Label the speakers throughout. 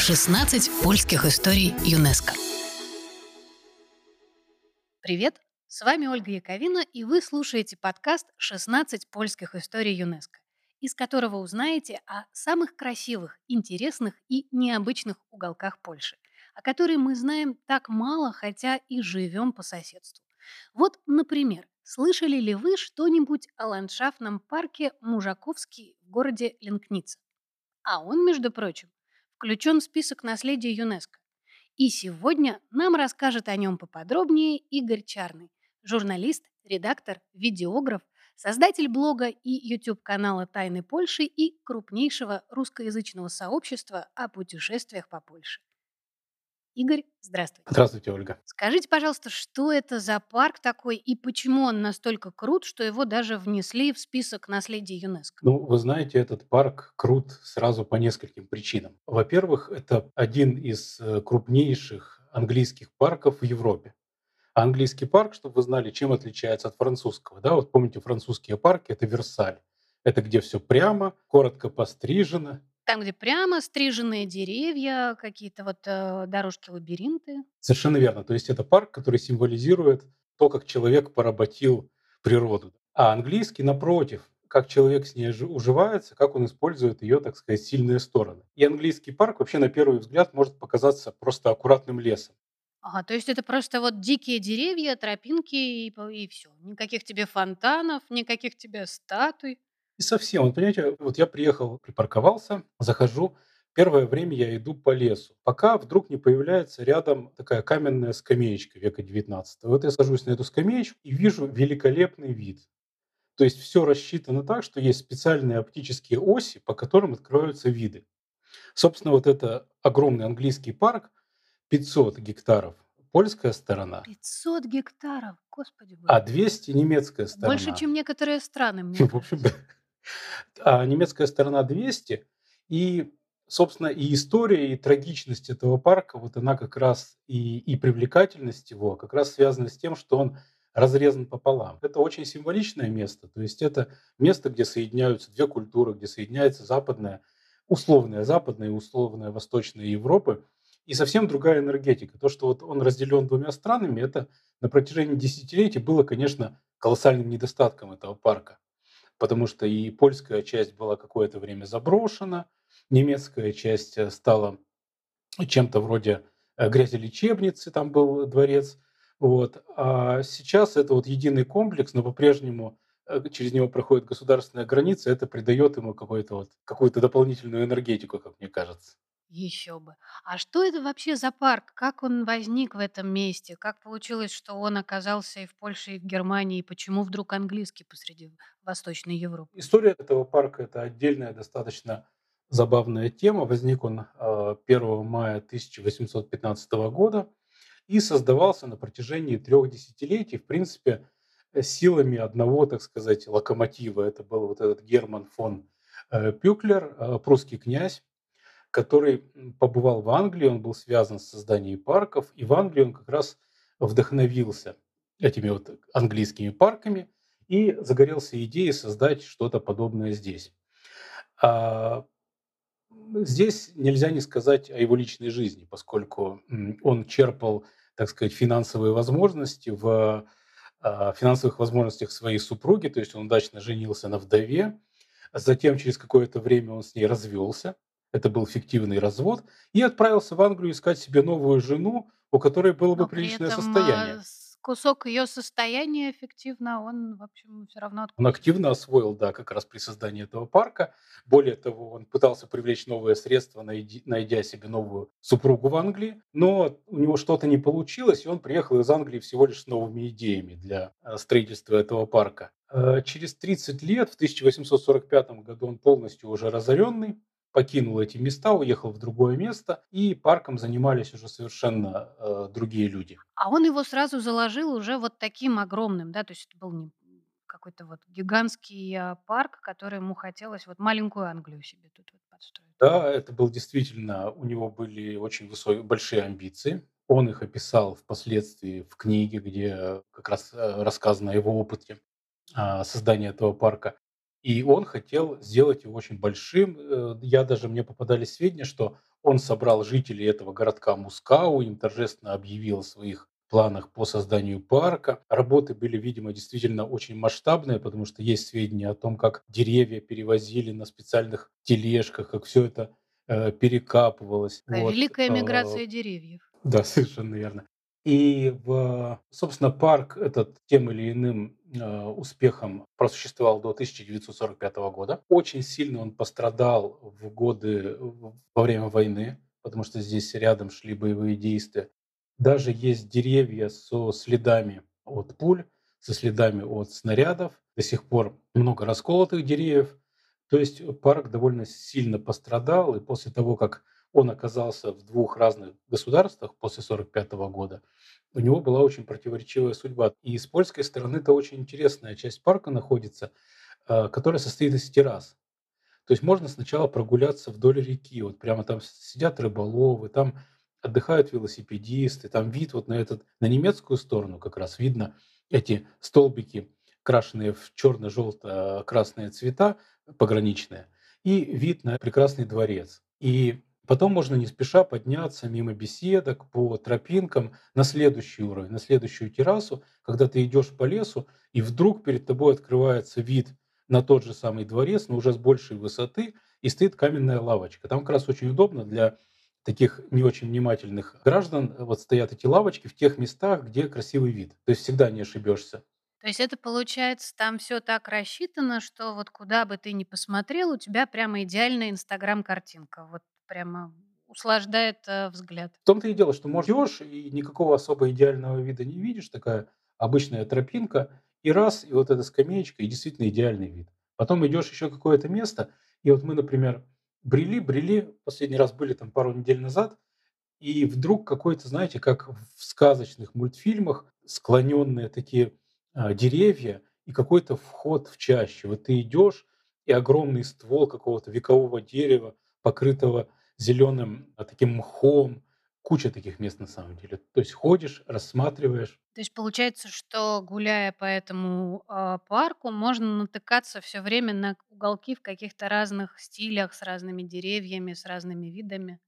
Speaker 1: 16 польских историй ЮНЕСКО. Привет, с вами Ольга Яковина, и вы слушаете подкаст «16 польских историй ЮНЕСКО», из которого узнаете о самых красивых, интересных и необычных уголках Польши, о которых мы знаем так мало, хотя и живем по соседству. Вот, например, слышали ли вы что-нибудь о ландшафтном парке Мужаковский в городе Ленкница? А он, между прочим, включен в список наследия ЮНЕСКо. И сегодня нам расскажет о нем поподробнее Игорь Чарный, журналист, редактор, видеограф, создатель блога и YouTube-канала «Тайны Польши» и крупнейшего русскоязычного сообщества о путешествиях по Польше. Игорь, здравствуйте.
Speaker 2: Здравствуйте, Ольга.
Speaker 1: Скажите, пожалуйста, что это за парк такой и почему он настолько крут, что его даже внесли в список наследия ЮНЕСКО?
Speaker 2: Ну, вы знаете, этот парк крут сразу по нескольким причинам. Во-первых, это один из э, крупнейших английских парков в Европе. Английский парк, чтобы вы знали, чем отличается от французского. Да, вот помните, французские парки – это Версаль. Это где все прямо, коротко пострижено,
Speaker 1: там, где прямо стриженные деревья, какие-то вот э, дорожки-лабиринты.
Speaker 2: Совершенно верно. То есть это парк, который символизирует то, как человек поработил природу. А английский, напротив, как человек с ней уживается, как он использует ее, так сказать, сильные стороны. И английский парк вообще на первый взгляд может показаться просто аккуратным лесом.
Speaker 1: Ага, то есть это просто вот дикие деревья, тропинки и, и все. Никаких тебе фонтанов, никаких тебе статуй.
Speaker 2: И совсем, вот понимаете, вот я приехал, припарковался, захожу, первое время я иду по лесу, пока вдруг не появляется рядом такая каменная скамеечка века 19. Вот я сажусь на эту скамеечку и вижу великолепный вид. То есть все рассчитано так, что есть специальные оптические оси, по которым открываются виды. Собственно, вот это огромный английский парк, 500 гектаров, польская сторона.
Speaker 1: 500 гектаров, господи
Speaker 2: боже. А 200 немецкая сторона.
Speaker 1: Больше, чем некоторые страны, мне В общем, да
Speaker 2: а немецкая сторона 200. И, собственно, и история, и трагичность этого парка, вот она как раз и, и привлекательность его как раз связана с тем, что он разрезан пополам. Это очень символичное место, то есть это место, где соединяются две культуры, где соединяется западная, условная западная и условная восточная Европы, и совсем другая энергетика. То, что вот он разделен двумя странами, это на протяжении десятилетий было, конечно, колоссальным недостатком этого парка потому что и польская часть была какое-то время заброшена, немецкая часть э, стала чем-то вроде э, грязелечебницы, там был дворец. Вот. А сейчас это вот единый комплекс, но по-прежнему э, через него проходит государственная граница, это придает ему какую-то вот, какую-то дополнительную энергетику, как мне кажется.
Speaker 1: Еще бы. А что это вообще за парк? Как он возник в этом месте? Как получилось, что он оказался и в Польше, и в Германии? И почему вдруг английский посреди Восточной Европы?
Speaker 2: История этого парка – это отдельная достаточно забавная тема. Возник он 1 а, мая 1815 года и создавался на протяжении трех десятилетий, в принципе, э, силами одного, так сказать, локомотива. Это был вот этот Герман фон э, Пюклер, э, прусский князь, который побывал в Англии, он был связан с созданием парков, и в Англии он как раз вдохновился этими вот английскими парками и загорелся идеей создать что-то подобное здесь. А здесь нельзя не сказать о его личной жизни, поскольку он черпал, так сказать, финансовые возможности в а, финансовых возможностях своей супруги, то есть он удачно женился на вдове, затем через какое-то время он с ней развелся, это был фиктивный развод, и отправился в Англию искать себе новую жену, у которой было бы Но приличное этом, состояние.
Speaker 1: А, кусок ее состояния эффективно он, в общем, все равно
Speaker 2: Он активно освоил, да, как раз при создании этого парка. Более того, он пытался привлечь новые средства, найдя себе новую супругу в Англии, но у него что-то не получилось, и он приехал из Англии всего лишь с новыми идеями для э, строительства этого парка. Э, через 30 лет, в 1845 году, он полностью уже разоренный, покинул эти места, уехал в другое место, и парком занимались уже совершенно э, другие люди.
Speaker 1: А он его сразу заложил уже вот таким огромным, да, то есть это был не какой-то вот гигантский а, парк, который ему хотелось вот маленькую Англию себе тут вот подстроить.
Speaker 2: Да, это был действительно, у него были очень высокие, большие амбиции. Он их описал впоследствии в книге, где как раз э, рассказано о его опыте а, создания этого парка. И он хотел сделать его очень большим. Э, я даже, мне попадались сведения, что он собрал жителей этого городка Мускау, им торжественно объявил о своих планах по созданию парка. Работы были, видимо, действительно очень масштабные, потому что есть сведения о том, как деревья перевозили на специальных тележках, как все это э, перекапывалось.
Speaker 1: Вот. Великая э, миграция деревьев.
Speaker 2: Да, совершенно верно. И, в, собственно, парк этот тем или иным успехом просуществовал до 1945 года. Очень сильно он пострадал в годы во время войны, потому что здесь рядом шли боевые действия. Даже есть деревья со следами от пуль, со следами от снарядов. До сих пор много расколотых деревьев. То есть парк довольно сильно пострадал, и после того, как он оказался в двух разных государствах после 1945 года, у него была очень противоречивая судьба. И с польской стороны это очень интересная часть парка находится, э, которая состоит из террас. То есть можно сначала прогуляться вдоль реки, вот прямо там сидят рыболовы, там отдыхают велосипедисты, там вид вот на этот, на немецкую сторону как раз видно эти столбики, крашенные в черно-желто-красные цвета, пограничные, и вид на прекрасный дворец. И потом можно не спеша подняться мимо беседок по тропинкам на следующий уровень, на следующую террасу, когда ты идешь по лесу, и вдруг перед тобой открывается вид на тот же самый дворец, но уже с большей высоты, и стоит каменная лавочка. Там как раз очень удобно для таких не очень внимательных граждан вот стоят эти лавочки в тех местах, где красивый вид. То есть всегда не ошибешься.
Speaker 1: То есть это получается, там все так рассчитано, что вот куда бы ты ни посмотрел, у тебя прямо идеальная инстаграм-картинка. Вот прямо услаждает э, взгляд.
Speaker 2: В том-то и дело, что можешь и никакого особо идеального вида не видишь, такая обычная тропинка, и раз, и вот эта скамеечка, и действительно идеальный вид. Потом идешь еще какое-то место, и вот мы, например, брели, брели, последний раз были там пару недель назад, и вдруг какой-то, знаете, как в сказочных мультфильмах, склоненные такие а, деревья и какой-то вход в чащу. Вот ты идешь, и огромный ствол какого-то векового дерева, покрытого зеленым а, таким мхом, куча таких мест на самом деле. То есть ходишь, рассматриваешь.
Speaker 1: То есть получается, что гуляя по этому а, парку, можно натыкаться все время на уголки в каких-то разных стилях, с разными деревьями, с разными видами.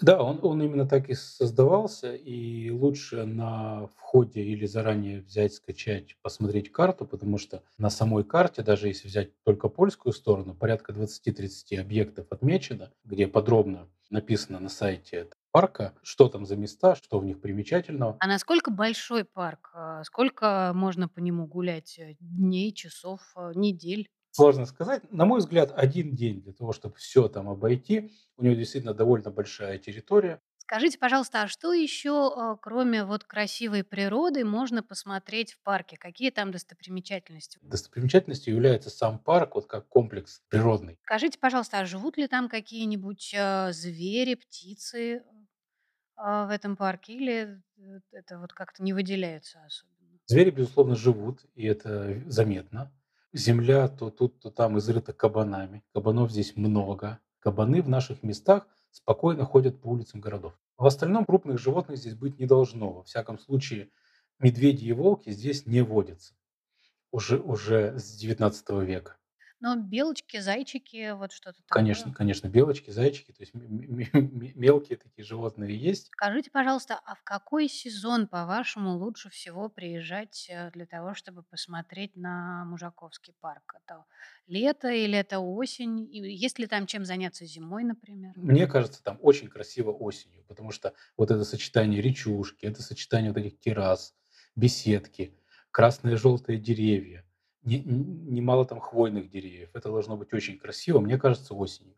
Speaker 2: Да, он, он именно так и создавался, и лучше на входе или заранее взять, скачать, посмотреть карту, потому что на самой карте, даже если взять только польскую сторону, порядка 20-30 объектов отмечено, где подробно написано на сайте парка, что там за места, что в них примечательного.
Speaker 1: А насколько большой парк? А, сколько можно по нему гулять? Э, дней, часов, э, недель?
Speaker 2: Сложно сказать. На мой взгляд, один день для того, чтобы все там обойти. У него действительно довольно большая территория.
Speaker 1: Скажите, пожалуйста, а что еще, а, кроме вот красивой природы, можно посмотреть в парке? Какие там достопримечательности?
Speaker 2: Достопримечательностью является сам парк, вот как комплекс природный.
Speaker 1: Скажите, пожалуйста, а живут ли там какие-нибудь а, звери, птицы а, в этом парке? Или э, это вот как-то не выделяется особенно?
Speaker 2: Звери, безусловно, живут, и это заметно. Земля то тут, то там изрыта кабанами. Кабанов здесь много. Кабаны в наших местах спокойно ходят по улицам городов. В остальном крупных животных здесь быть не должно. Во всяком случае, медведи и волки здесь не водятся уже, уже с 19 века.
Speaker 1: Но белочки, зайчики, вот что-то такое.
Speaker 2: Конечно, конечно, белочки, зайчики, то есть мелкие такие животные есть.
Speaker 1: Скажите, пожалуйста, а в какой сезон, по-вашему, лучше всего приезжать э, для того, чтобы посмотреть на Мужаковский парк? Это лето или это осень? И есть ли там чем заняться зимой, например?
Speaker 2: Мне кажется, там очень красиво осенью, потому что вот это сочетание речушки, это сочетание вот этих террас, беседки, красные желтые деревья, немало там хвойных деревьев. Это должно быть очень красиво, мне кажется, осенью.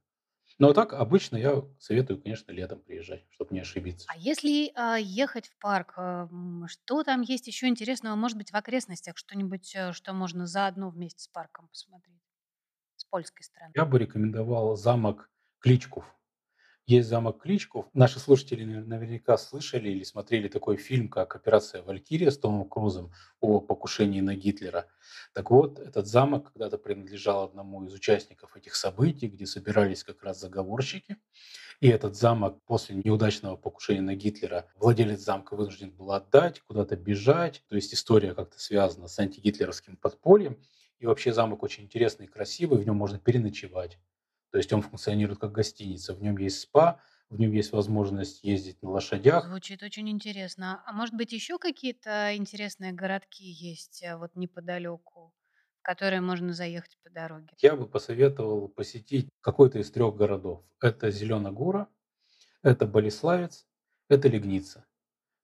Speaker 2: Но ну, а так обычно я советую, конечно, летом приезжать, чтобы не ошибиться.
Speaker 1: А если а, ехать в парк, а, что там есть еще интересного, может быть, в окрестностях, что-нибудь, э, что можно заодно вместе с парком посмотреть с польской стороны?
Speaker 2: Я бы рекомендовал замок Кличков. Есть замок Кличков. Наши слушатели наверняка слышали или смотрели такой фильм, как «Операция Валькирия» с Томом Крузом о покушении на Гитлера. Так вот, этот замок когда-то принадлежал одному из участников этих событий, где собирались как раз заговорщики. И этот замок после неудачного покушения на Гитлера владелец замка вынужден был отдать, куда-то бежать. То есть история как-то связана с антигитлеровским подпольем. И вообще замок очень интересный и красивый, в нем можно переночевать. То есть он функционирует как гостиница, в нем есть спа, в нем есть возможность ездить на лошадях.
Speaker 1: Звучит очень интересно. А может быть, еще какие-то интересные городки есть э, вот неподалеку, в которые можно заехать по дороге?
Speaker 2: Я бы посоветовал посетить какой-то из трех городов. Это Зеленогора, это Болеславец, это Легница.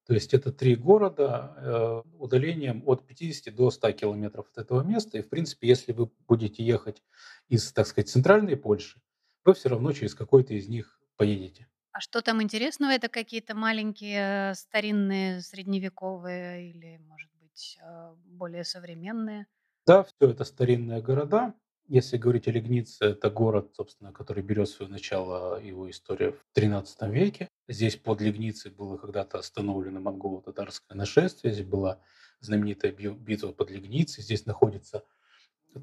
Speaker 2: То есть это три города э, удалением от 50 до 100 километров от этого места. И, в принципе, если вы будете ехать из, так сказать, центральной Польши, вы все равно через какой-то из них поедете.
Speaker 1: А что там интересного? Это какие-то маленькие, э, старинные, средневековые или, может быть, э, более современные?
Speaker 2: Да, все это старинные города. Если говорить о Легнице, это город, собственно, который берет свое начало, его история в XIII веке. Здесь под Легницей было когда-то остановлено монголо-татарское нашествие. Здесь была знаменитая битва под Легницей. Здесь находится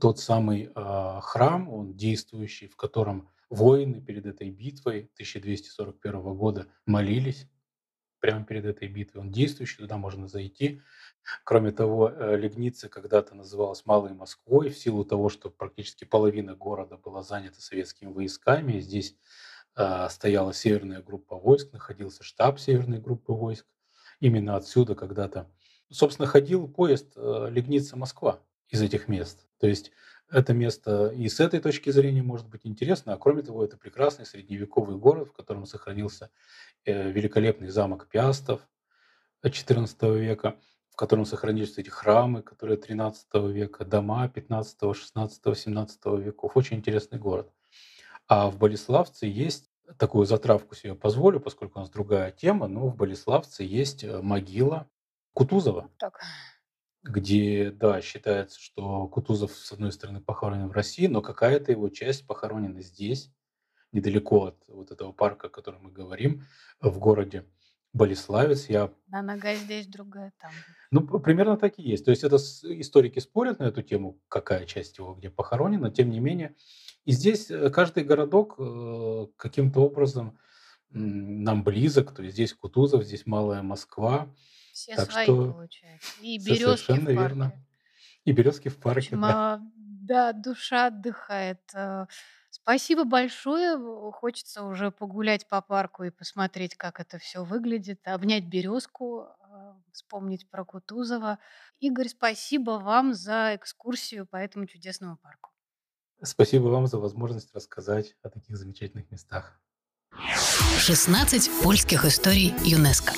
Speaker 2: тот самый э, храм, он действующий, в котором воины перед этой битвой 1241 года молились прямо перед этой битвой. Он действующий, туда можно зайти. Кроме того, э, Легница когда-то называлась Малой Москвой в силу того, что практически половина города была занята советскими войсками. Здесь э, стояла северная группа войск, находился штаб северной группы войск. Именно отсюда когда-то, собственно, ходил поезд э, Легница-Москва из этих мест. То есть это место и с этой точки зрения может быть интересно, а кроме того, это прекрасный средневековый город, в котором сохранился великолепный замок Пиастов XIV века, в котором сохранились эти храмы, которые 13 века, дома 15, 16, 17 веков. Очень интересный город. А в Болеславце есть такую затравку себе позволю, поскольку у нас другая тема, но в Болеславце есть э, могила Кутузова.
Speaker 1: Так
Speaker 2: где, да, считается, что Кутузов, с одной стороны, похоронен в России, но какая-то его часть похоронена здесь, недалеко от вот этого парка, о котором мы говорим, в городе Болеславец. Я...
Speaker 1: Одна нога здесь, другая там.
Speaker 2: Ну, примерно так и есть. То есть это историки спорят на эту тему, какая часть его где похоронена, тем не менее. И здесь э, каждый городок э, каким-то образом нам близок. То есть здесь Кутузов, здесь Малая Москва.
Speaker 1: Все
Speaker 2: Так
Speaker 1: свои,
Speaker 2: что
Speaker 1: получается. И березки
Speaker 2: совершенно
Speaker 1: в
Speaker 2: верно.
Speaker 1: парке.
Speaker 2: И березки в
Speaker 1: В
Speaker 2: парке,
Speaker 1: общем,
Speaker 2: да.
Speaker 1: Да, душа отдыхает. Э, Спасибо большое. В- Хочется уже погулять по парку и посмотреть, как это все выглядит, обнять березку, а, вспомнить про Кутузова. Игорь, спасибо вам за экскурсию по этому чудесному парку.
Speaker 2: Спасибо вам за возможность рассказать о таких замечательных местах.
Speaker 1: 16 польских историй ЮНЕСКО.